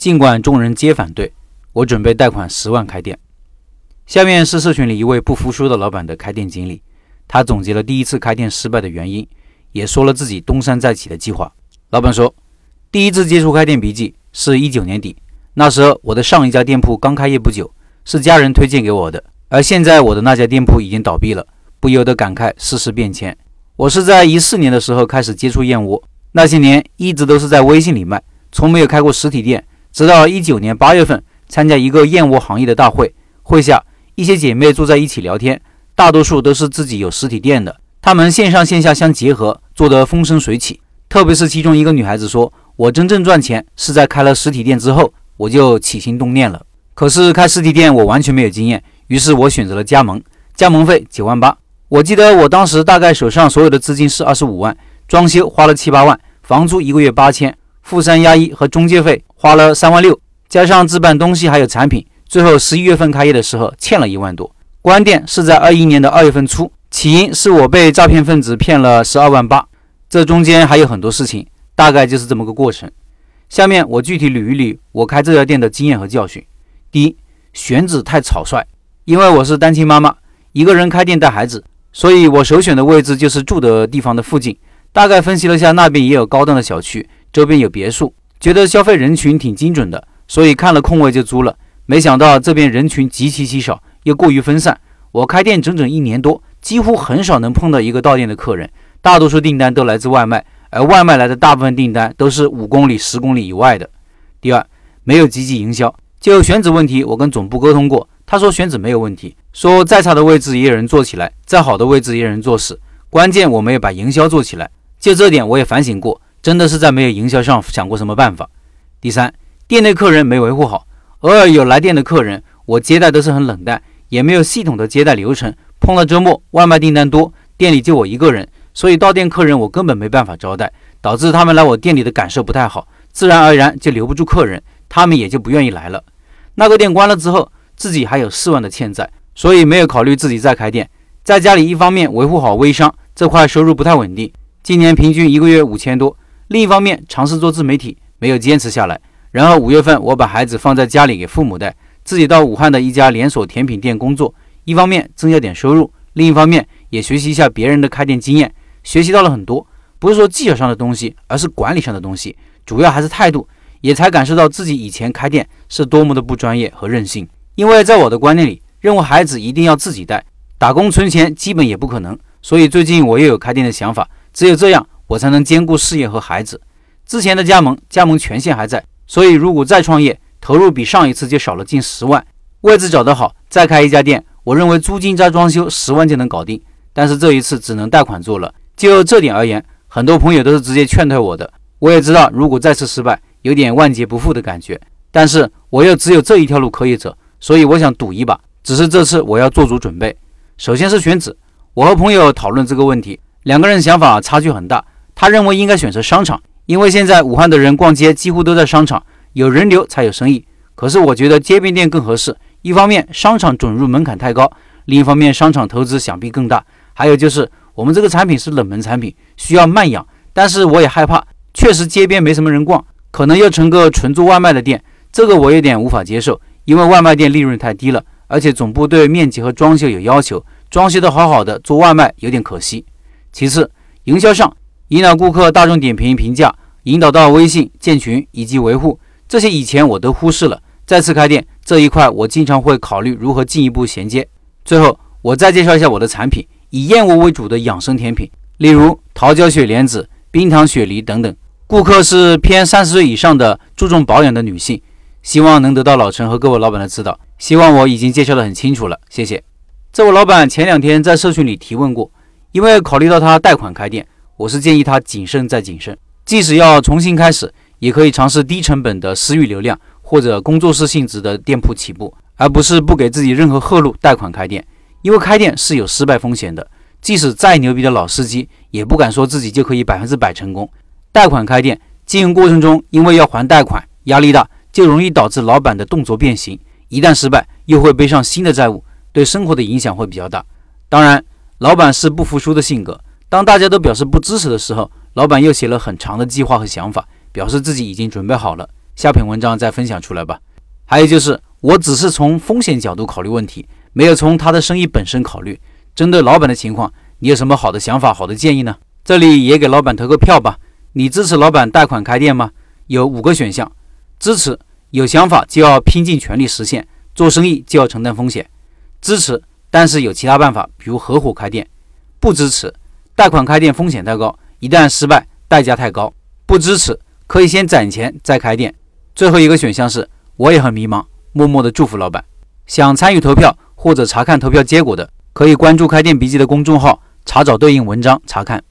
尽管众人皆反对，我准备贷款十万开店。下面是社群里一位不服输的老板的开店经历，他总结了第一次开店失败的原因，也说了自己东山再起的计划。老板说，第一次接触开店笔记是一九年底，那时候我的上一家店铺刚开业不久，是家人推荐给我的，而现在我的那家店铺已经倒闭了，不由得感慨世事变迁。我是在一四年的时候开始接触燕窝，那些年一直都是在微信里卖，从没有开过实体店。直到一九年八月份参加一个燕窝行业的大会，会下一些姐妹坐在一起聊天，大多数都是自己有实体店的，她们线上线下相结合，做得风生水起。特别是其中一个女孩子说：“我真正赚钱是在开了实体店之后，我就起心动念了。可是开实体店我完全没有经验，于是我选择了加盟，加盟费九万八。”我记得我当时大概手上所有的资金是二十五万，装修花了七八万，房租一个月八千，付三押一和中介费花了三万六，加上置办东西还有产品，最后十一月份开业的时候欠了一万多。关店是在二一年的二月份初，起因是我被诈骗分子骗了十二万八，这中间还有很多事情，大概就是这么个过程。下面我具体捋一捋我开这家店的经验和教训。第一，选址太草率，因为我是单亲妈妈，一个人开店带孩子。所以我首选的位置就是住的地方的附近。大概分析了下，那边也有高档的小区，周边有别墅，觉得消费人群挺精准的，所以看了空位就租了。没想到这边人群极其稀少，又过于分散。我开店整整一年多，几乎很少能碰到一个到店的客人，大多数订单都来自外卖，而外卖来的大部分订单都是五公里、十公里以外的。第二，没有积极营销。就选址问题，我跟总部沟通过，他说选址没有问题。说再差的位置也有人做起来，再好的位置也有人做死。关键我没有把营销做起来，就这点我也反省过，真的是在没有营销上想过什么办法。第三，店内客人没维护好，偶尔有来电的客人，我接待都是很冷淡，也没有系统的接待流程。碰到周末外卖订单多，店里就我一个人，所以到店客人我根本没办法招待，导致他们来我店里的感受不太好，自然而然就留不住客人，他们也就不愿意来了。那个店关了之后，自己还有四万的欠债。所以没有考虑自己再开店，在家里一方面维护好微商这块收入不太稳定，今年平均一个月五千多；另一方面尝试做自媒体，没有坚持下来。然后五月份我把孩子放在家里给父母带，自己到武汉的一家连锁甜品店工作，一方面增加点收入，另一方面也学习一下别人的开店经验，学习到了很多，不是说技巧上的东西，而是管理上的东西，主要还是态度，也才感受到自己以前开店是多么的不专业和任性。因为在我的观念里。认为孩子一定要自己带，打工存钱基本也不可能，所以最近我又有开店的想法，只有这样我才能兼顾事业和孩子。之前的加盟，加盟权限还在，所以如果再创业，投入比上一次就少了近十万。位置找得好，再开一家店，我认为租金加装修十万就能搞定。但是这一次只能贷款做了，就这点而言，很多朋友都是直接劝退我的。我也知道，如果再次失败，有点万劫不复的感觉，但是我又只有这一条路可以走，所以我想赌一把。只是这次我要做足准备。首先是选址，我和朋友讨论这个问题，两个人想法差距很大。他认为应该选择商场，因为现在武汉的人逛街几乎都在商场，有人流才有生意。可是我觉得街边店更合适，一方面商场准入门槛太高，另一方面商场投资想必更大。还有就是我们这个产品是冷门产品，需要慢养。但是我也害怕，确实街边没什么人逛，可能又成个纯做外卖的店，这个我有点无法接受，因为外卖店利润太低了。而且总部对面积和装修有要求，装修的好好的做外卖有点可惜。其次，营销上引导顾客大众点评评价，引导到微信建群以及维护这些以前我都忽视了。再次开店这一块，我经常会考虑如何进一步衔接。最后，我再介绍一下我的产品，以燕窝为主的养生甜品，例如桃胶雪莲子、冰糖雪梨等等。顾客是偏三十岁以上的注重保养的女性，希望能得到老陈和各位老板的指导。希望我已经介绍的很清楚了，谢谢。这位老板前两天在社群里提问过，因为考虑到他贷款开店，我是建议他谨慎再谨慎。即使要重新开始，也可以尝试低成本的私域流量或者工作室性质的店铺起步，而不是不给自己任何后路贷款开店。因为开店是有失败风险的，即使再牛逼的老司机，也不敢说自己就可以百分之百成功。贷款开店经营过程中，因为要还贷款，压力大，就容易导致老板的动作变形。一旦失败，又会背上新的债务，对生活的影响会比较大。当然，老板是不服输的性格。当大家都表示不支持的时候，老板又写了很长的计划和想法，表示自己已经准备好了。下篇文章再分享出来吧。还有就是，我只是从风险角度考虑问题，没有从他的生意本身考虑。针对老板的情况，你有什么好的想法、好的建议呢？这里也给老板投个票吧。你支持老板贷款开店吗？有五个选项：支持，有想法就要拼尽全力实现；做生意就要承担风险；支持，但是有其他办法，比如合伙开店；不支持，贷款开店风险太高，一旦失败代价太高；不支持，可以先攒钱再开店。最后一个选项是，我也很迷茫，默默的祝福老板。想参与投票或者查看投票结果的，可以关注开店笔记的公众号，查找对应文章查看。